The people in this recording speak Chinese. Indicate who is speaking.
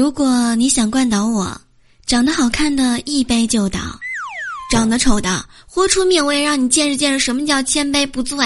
Speaker 1: 如果你想灌倒我长得好看的一杯就倒长得丑的豁出命我也让你见识见识什么叫千杯不醉。